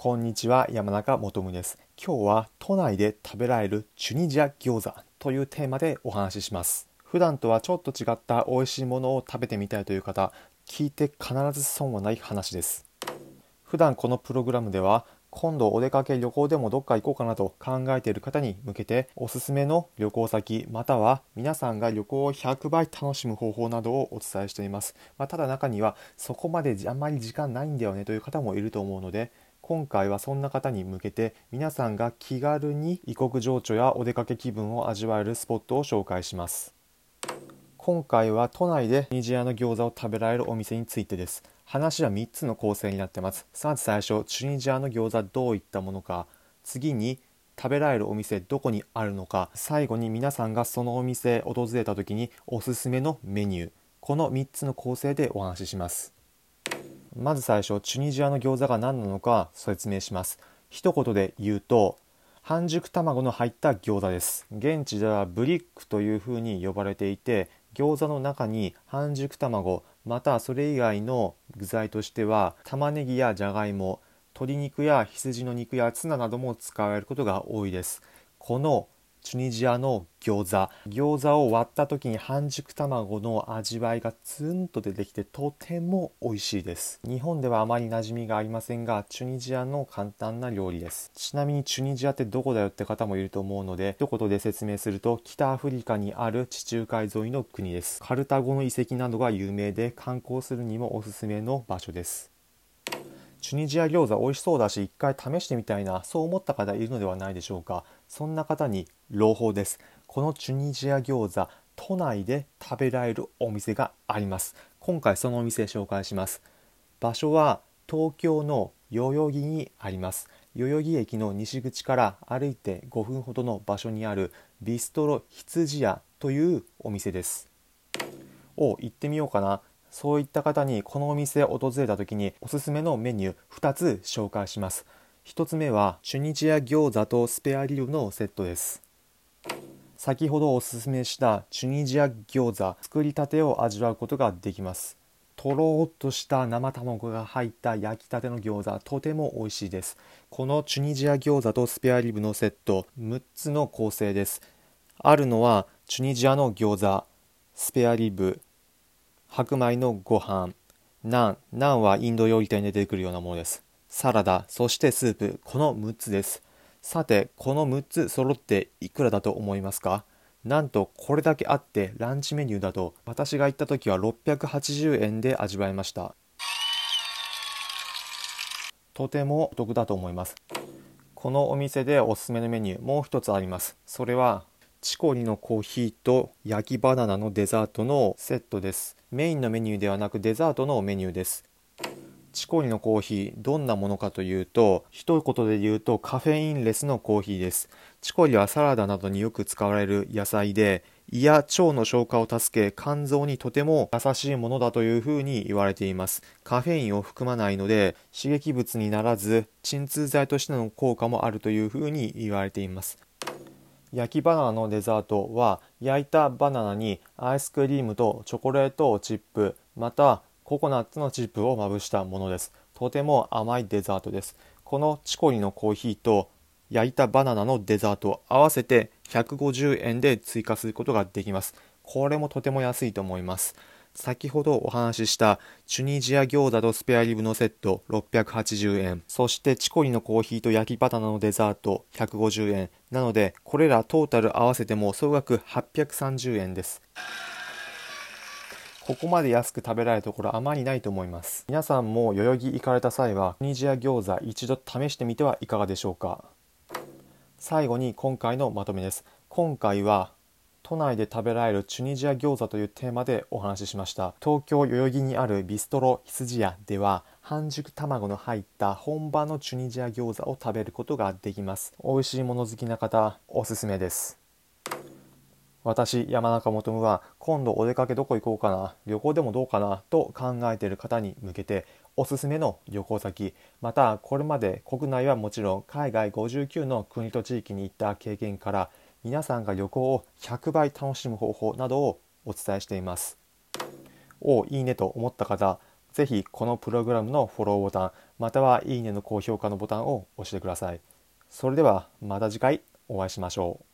こんにちは山中もとむです。今日は都内で食べられるチュニジア餃子というテーマでお話しします。普段とはちょっと違った美味しいものを食べてみたいという方聞いて必ず損はない話です。普段このプログラムでは今度お出かけ旅行でもどっか行こうかなと考えている方に向けておすすめの旅行先または皆さんが旅行を100倍楽しむ方法などをお伝えしています、まあ、ただ中にはそこまであんまり時間ないんだよねという方もいると思うので今回はそんな方に向けて皆さんが気軽に異国情緒やお出かけ気分を味わえるスポットを紹介します。今回は都内でニジアの餃子を食べられるお店についてです。話は3つの構成になってます。まず最初チュニジアの餃子どういったものか。次に食べられるお店どこにあるのか。最後に皆さんがそのお店訪れた時におすすめのメニュー。この3つの構成でお話しします。まず最初チュニジアの餃子が何なのか説明します。一言で言うと半熟卵の入った餃子です。現地ではブリックというふうに呼ばれていて餃子の中に半熟卵またそれ以外の具材としては玉ねぎやじゃがいも鶏肉や羊の肉やツナなども使われることが多いです。このチュニジアの餃子。餃子を割った時に半熟卵の味わいがツンと出てきてとても美味しいです。日本ではあまり馴染みがありませんがチュニジアの簡単な料理です。ちなみにチュニジアってどこだよって方もいると思うので一言で説明すると北アフリカにある地中海沿いの国です。カルタゴの遺跡などが有名で観光するにもおすすめの場所です。チュニジア餃子美味しそうだし一回試してみたいなそう思った方いるのではないでしょうか。そんな方に朗報です。このチュニジア餃子都内で食べられるお店があります。今回そのお店紹介します。場所は東京の代々木にあります。代々木駅の西口から歩いて5分ほどの場所にあるビストロ羊屋というお店です。お行ってみようかな。そういった方にこのお店を訪れた時におすすめのメニュー2つ紹介します。1つ目はチュニジア餃子とスペアリブのセットです。先ほどおすすめしたチュニジア餃子作りたてを味わうことができます。とろっとした生卵が入った焼きたての餃子とても美味しいです。このチュニジア餃子とスペアリブのセット6つの構成です。あるのはチュニジアの餃子スペアリブ白米のご飯。ナンナンはインド料理店で出てくるようなものです。サラダそしてスープ。この6つです。さてこの6つ揃っていくらだと思いますか？なんとこれだけあってランチメニューだと私が行った時は680円で味わえました。とてもお得だと思います。このお店でおすすめのメニューもう一つあります。それはチコリのコーヒーと焼きバナナのデザートのセットです。メインのメニューではなくデザートのメニューです。チコリのコーヒーどんなものかというと一言で言うとカフェインレスのコーヒーです。チコリはサラダなどによく使われる野菜で胃や腸の消化を助け肝臓にとても優しいものだというふうに言われています。カフェインを含まないので刺激物にならず鎮痛剤としての効果もあるというふうに言われています。焼きバナナのデザートは焼いたバナナにアイスクリームとチョコレートチップまたココナッツのチップをまぶしたものです。とても甘いデザートです。このチコリのコーヒーと焼いたバナナのデザートを合わせて150円で追加することができます。これもとても安いと思います。先ほどお話ししたチュニジア餃子とスペアリブのセット680円。そしてチコリのコーヒーと焼きバナナのデザート150円。なのでこれらトータル合わせても総額830円です。ここまで安く食べられるところあまりないと思います。皆さんも代々木行かれた際はチュニジア餃子一度試してみてはいかがでしょうか。最後に今回のまとめです。今回は都内で食べられるチュニジア餃子というテーマでお話ししました。東京代々木にあるビストロ羊屋では半熟卵の入った本場のチュニジア餃子を食べることができます。美味しいもの好きな方おすすめです。私山中もとむは今度お出かけどこ行こうかな。旅行でもどうかなと考えている方に向けておすすめの旅行先。またこれまで国内はもちろん海外59の国と地域に行った経験から皆さんが旅行を100倍楽しむ方法などをお伝えしています。おいいねと思った方、ぜひこのプログラムのフォローボタンまたはいいねの高評価のボタンを押してください。それではまた次回お会いしましょう。